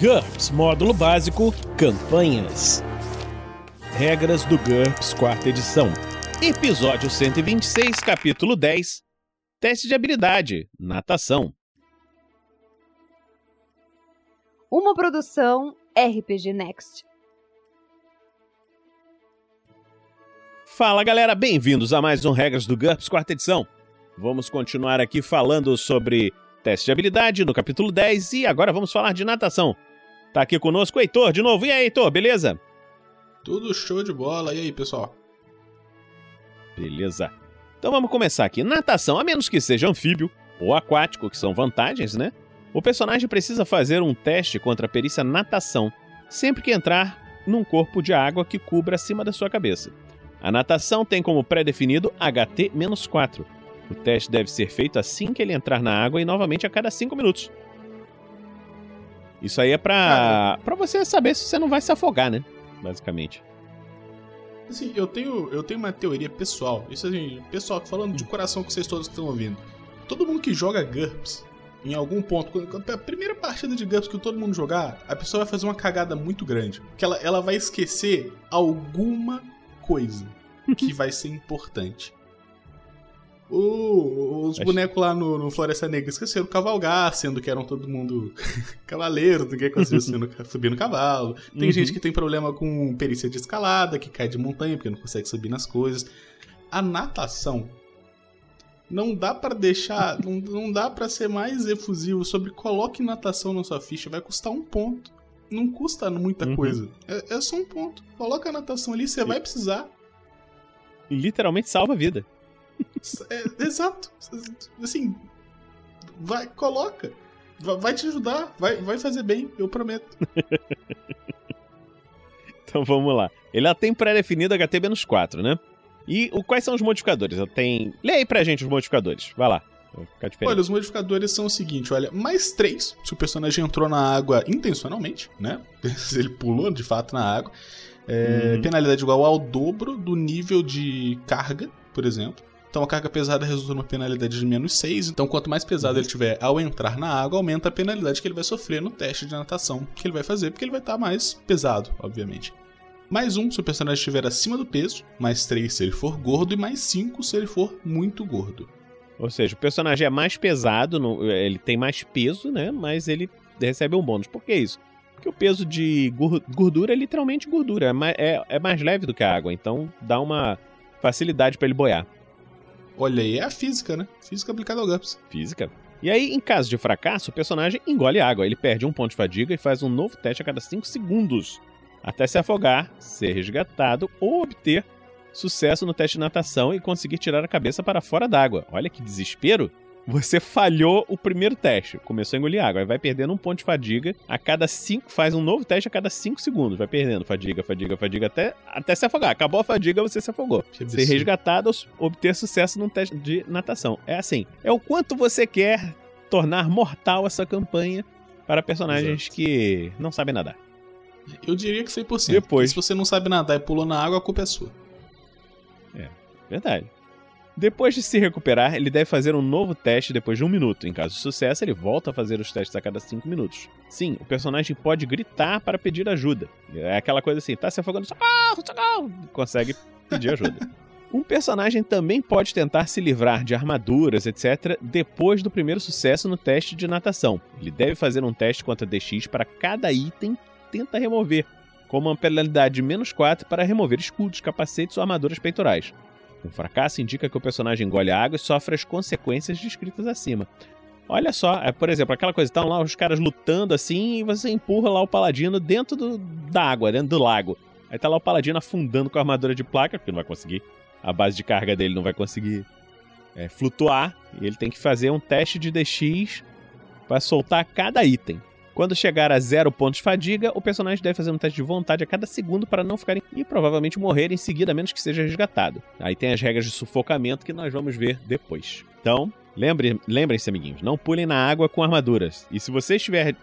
GURPS Módulo Básico Campanhas. Regras do GURPS Quarta Edição. Episódio 126, Capítulo 10 Teste de habilidade Natação. Uma produção RPG Next. Fala galera, bem-vindos a mais um Regras do GURPS Quarta Edição. Vamos continuar aqui falando sobre teste de habilidade no capítulo 10 e agora vamos falar de natação. Tá aqui conosco o Heitor de novo. E aí, Heitor, beleza? Tudo show de bola. E aí, pessoal? Beleza. Então vamos começar aqui. Natação, a menos que seja anfíbio ou aquático, que são vantagens, né? O personagem precisa fazer um teste contra a perícia natação sempre que entrar num corpo de água que cubra acima da sua cabeça. A natação tem como pré-definido HT-4. O teste deve ser feito assim que ele entrar na água e novamente a cada 5 minutos. Isso aí é pra, pra você saber se você não vai se afogar, né? Basicamente. Assim, eu tenho, eu tenho uma teoria pessoal. Isso assim, pessoal, falando de coração com vocês todos que estão ouvindo. Todo mundo que joga GURPS, em algum ponto, quando, a primeira partida de GURPS que todo mundo jogar, a pessoa vai fazer uma cagada muito grande. Que ela, ela vai esquecer alguma coisa que vai ser importante. O, os bonecos lá no, no, Floresta Negra esqueceram cavalgar, sendo que eram todo mundo cavaleiros, ninguém conseguiu subir no cavalo. Tem uhum. gente que tem problema com perícia de escalada, que cai de montanha porque não consegue subir nas coisas. A natação não dá para deixar, não, não dá para ser mais efusivo sobre coloque natação na sua ficha, vai custar um ponto. Não custa muita uhum. coisa. É, é, só um ponto. Coloca a natação ali, você vai precisar. Literalmente salva a vida. É, exato. Assim, vai, coloca. Vai te ajudar, vai, vai fazer bem, eu prometo. então vamos lá. Ele tem pré-definido HT-4, né? E o, quais são os modificadores? Eu tenho. Lê aí pra gente os modificadores. Vai lá. Olha, os modificadores são o seguinte, olha, mais três se o personagem entrou na água intencionalmente, né? Se ele pulou de fato na água. É, uhum. Penalidade igual ao dobro do nível de carga, por exemplo. Então a carga pesada resulta numa penalidade de menos 6. Então, quanto mais pesado ele tiver ao entrar na água, aumenta a penalidade que ele vai sofrer no teste de natação que ele vai fazer, porque ele vai estar mais pesado, obviamente. Mais um se o personagem estiver acima do peso, mais 3 se ele for gordo, e mais 5 se ele for muito gordo. Ou seja, o personagem é mais pesado, ele tem mais peso, né? Mas ele recebe um bônus. Por que isso? Porque o peso de gordura é literalmente gordura, é, é, é mais leve do que a água, então dá uma facilidade para ele boiar. Olha aí, é a física, né? Física aplicada ao GURPS. Física. E aí, em caso de fracasso, o personagem engole água. Ele perde um ponto de fadiga e faz um novo teste a cada 5 segundos. Até se afogar, ser resgatado ou obter sucesso no teste de natação e conseguir tirar a cabeça para fora d'água. Olha que desespero! Você falhou o primeiro teste, começou a engolir água, aí vai perdendo um ponto de fadiga a cada 5, faz um novo teste a cada 5 segundos, vai perdendo fadiga, fadiga, fadiga, até, até se afogar. Acabou a fadiga, você se afogou. Ser resgatado, obter sucesso num teste de natação. É assim, é o quanto você quer tornar mortal essa campanha para personagens Exato. que não sabem nadar. Eu diria que 100%. Depois. se você não sabe nadar e pulou na água, a culpa é sua. É, verdade. Depois de se recuperar, ele deve fazer um novo teste depois de um minuto. Em caso de sucesso, ele volta a fazer os testes a cada cinco minutos. Sim, o personagem pode gritar para pedir ajuda. É aquela coisa assim, tá se afogando, socorro, socorro, consegue pedir ajuda. Um personagem também pode tentar se livrar de armaduras, etc., depois do primeiro sucesso no teste de natação. Ele deve fazer um teste contra DX para cada item que tenta remover, com uma penalidade de menos 4 para remover escudos, capacetes ou armaduras peitorais. Um fracasso indica que o personagem engole água e sofre as consequências descritas acima. Olha só, é, por exemplo, aquela coisa, estão lá os caras lutando assim e você empurra lá o paladino dentro do, da água, dentro do lago. Aí tá lá o paladino afundando com a armadura de placa, porque não vai conseguir. A base de carga dele não vai conseguir é, flutuar. E ele tem que fazer um teste de DX para soltar cada item. Quando chegar a zero pontos de fadiga, o personagem deve fazer um teste de vontade a cada segundo para não ficar e provavelmente morrer em seguida, a menos que seja resgatado. Aí tem as regras de sufocamento que nós vamos ver depois. Então, lembrem-se, amiguinhos, não pulem na água com armaduras. E se você estiver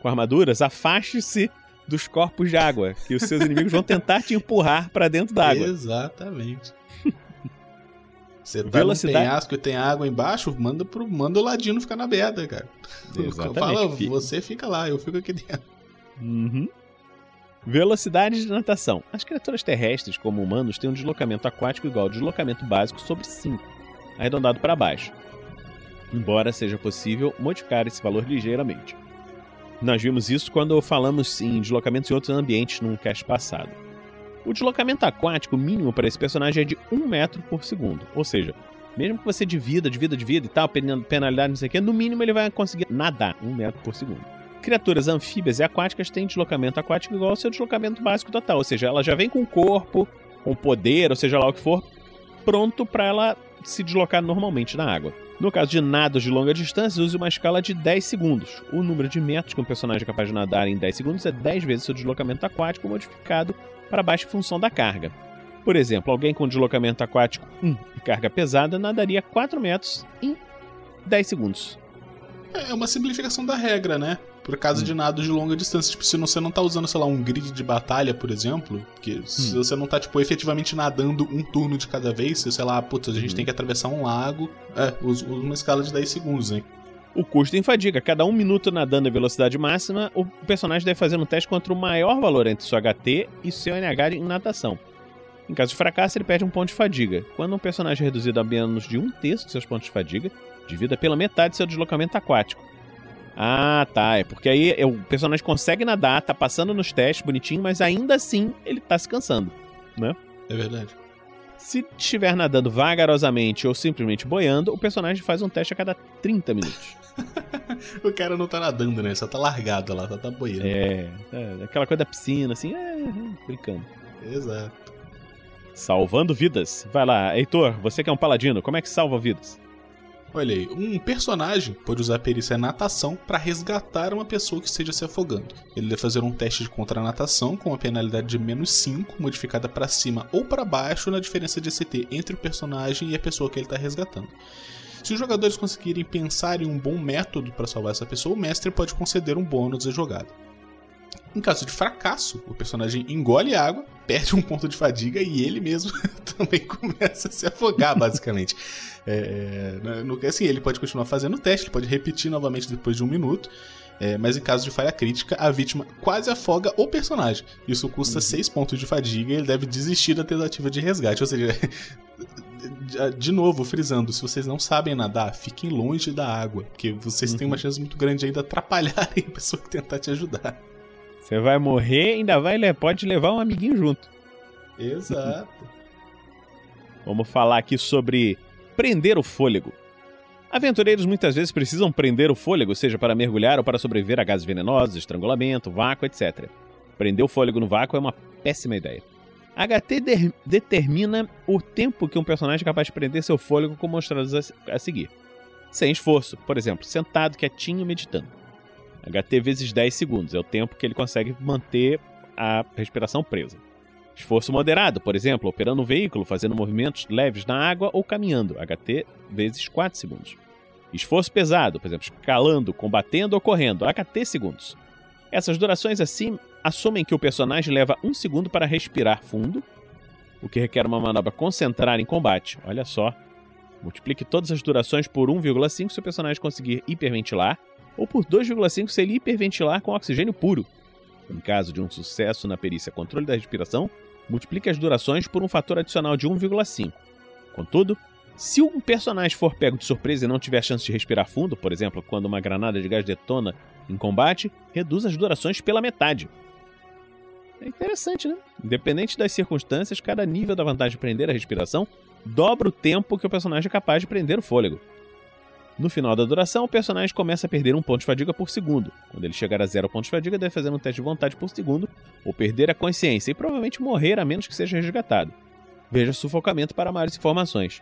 com armaduras, afaste-se dos corpos de água, que os seus inimigos vão tentar te empurrar para dentro da água. Exatamente. Você tá Velocidade... num penhasco e tem água embaixo, manda, pro, manda o ladino ficar na beada, cara. Exatamente. Fala, você fica lá, eu fico aqui dentro. Uhum. Velocidade de natação. As criaturas terrestres, como humanos, têm um deslocamento aquático igual ao deslocamento básico sobre 5, arredondado para baixo. Embora seja possível modificar esse valor ligeiramente. Nós vimos isso quando falamos em deslocamentos em outros ambientes num cast passado. O deslocamento aquático mínimo para esse personagem é de 1 metro por segundo, ou seja, mesmo que você divida, divida, divida e tal, penalidade, não sei o que, no mínimo ele vai conseguir nadar 1 metro por segundo. Criaturas anfíbias e aquáticas têm deslocamento aquático igual ao seu deslocamento básico total, ou seja, ela já vem com o corpo, com poder, ou seja lá o que for, pronto para ela se deslocar normalmente na água. No caso de nados de longa distância, use uma escala de 10 segundos. O número de metros que um personagem é capaz de nadar em 10 segundos é 10 vezes seu deslocamento aquático modificado para baixa função da carga. Por exemplo, alguém com deslocamento aquático 1 e carga pesada nadaria 4 metros em 10 segundos. É uma simplificação da regra, né? Por causa hum. de nados de longa distância. Tipo, se você não tá usando, sei lá, um grid de batalha, por exemplo, que se hum. você não tá, tipo, efetivamente nadando um turno de cada vez, se, sei lá, putz, a gente hum. tem que atravessar um lago, é, usa uma escala de 10 segundos, hein? O custo em fadiga. Cada um minuto nadando em velocidade máxima, o personagem deve fazer um teste contra o maior valor entre seu HT e seu NH em natação. Em caso de fracasso, ele perde um ponto de fadiga. Quando um personagem é reduzido a menos de um terço de seus pontos de fadiga, divida pela metade seu deslocamento aquático. Ah, tá. É porque aí é, o personagem consegue nadar, tá passando nos testes bonitinho, mas ainda assim ele tá se cansando, né? É verdade. Se estiver nadando vagarosamente ou simplesmente boiando, o personagem faz um teste a cada 30 minutos. o cara não tá nadando, né? Só tá largado lá, só tá boiando. É, é aquela coisa da piscina, assim, é, brincando. Exato. Salvando vidas. Vai lá, Heitor, você que é um paladino, como é que salva vidas? Olha aí, um personagem pode usar a perícia natação para resgatar uma pessoa que esteja se afogando. Ele deve fazer um teste de contra-natação com uma penalidade de menos 5, modificada para cima ou para baixo na diferença de CT entre o personagem e a pessoa que ele está resgatando. Se os jogadores conseguirem pensar em um bom método para salvar essa pessoa, o mestre pode conceder um bônus à jogada. Em caso de fracasso, o personagem engole água, perde um ponto de fadiga e ele mesmo também começa a se afogar, basicamente. é, é no, assim, ele pode continuar fazendo o teste, ele pode repetir novamente depois de um minuto. É, mas em caso de falha crítica, a vítima quase afoga o personagem. Isso custa 6 uhum. pontos de fadiga e ele deve desistir da tentativa de resgate. Ou seja, de novo, frisando, se vocês não sabem nadar, fiquem longe da água, porque vocês uhum. têm uma uhum. chance muito grande ainda de atrapalharem a pessoa que tentar te ajudar. Você vai morrer ainda vai pode levar um amiguinho junto. Exato. Vamos falar aqui sobre prender o fôlego. Aventureiros muitas vezes precisam prender o fôlego, seja para mergulhar ou para sobreviver a gases venenosos, estrangulamento, vácuo, etc. Prender o fôlego no vácuo é uma péssima ideia. HT de determina o tempo que um personagem é capaz de prender seu fôlego, como mostrado a, a seguir. Sem esforço, por exemplo, sentado, quietinho, meditando. HT vezes 10 segundos é o tempo que ele consegue manter a respiração presa. Esforço moderado, por exemplo, operando um veículo, fazendo movimentos leves na água ou caminhando, HT vezes 4 segundos. Esforço pesado, por exemplo, escalando, combatendo ou correndo, HT segundos. Essas durações assim assumem que o personagem leva um segundo para respirar fundo, o que requer uma manobra concentrar em combate. Olha só. Multiplique todas as durações por 1,5 se o personagem conseguir hiperventilar ou por 2,5 se ele hiperventilar com oxigênio puro. Em caso de um sucesso na perícia controle da respiração, multiplique as durações por um fator adicional de 1,5. Contudo, se um personagem for pego de surpresa e não tiver chance de respirar fundo, por exemplo, quando uma granada de gás detona em combate, reduz as durações pela metade. É interessante, né? Independente das circunstâncias, cada nível da vantagem de prender a respiração dobra o tempo que o personagem é capaz de prender o fôlego. No final da duração, o personagem começa a perder um ponto de fadiga por segundo. Quando ele chegar a zero pontos de fadiga, deve fazer um teste de vontade por segundo, ou perder a consciência e provavelmente morrer a menos que seja resgatado. Veja sufocamento para maiores informações.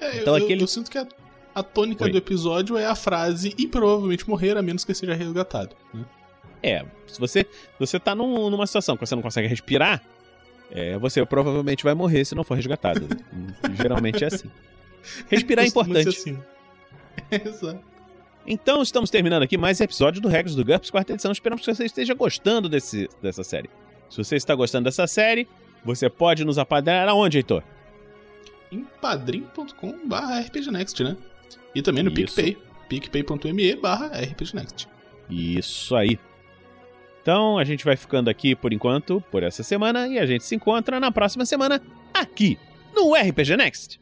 É, então, eu, aquele... eu, sinto que a, a tônica Oi. do episódio é a frase e provavelmente morrer a menos que seja resgatado. Né? É, se você, você tá num, numa situação que você não consegue respirar, é, você provavelmente vai morrer se não for resgatado. Geralmente é assim. Respirar é importante. Assim. Exato. Então, estamos terminando aqui mais episódio do Regras do GURPS, quarta edição. Esperamos que você esteja gostando desse, dessa série. Se você está gostando dessa série, você pode nos apadrinhar aonde, Heitor? Em padrim.com.br rpgnext, né? E também no Isso. PicPay, picpay.me barra rpgnext. Isso aí. Então a gente vai ficando aqui por enquanto, por essa semana, e a gente se encontra na próxima semana aqui no RPG Next.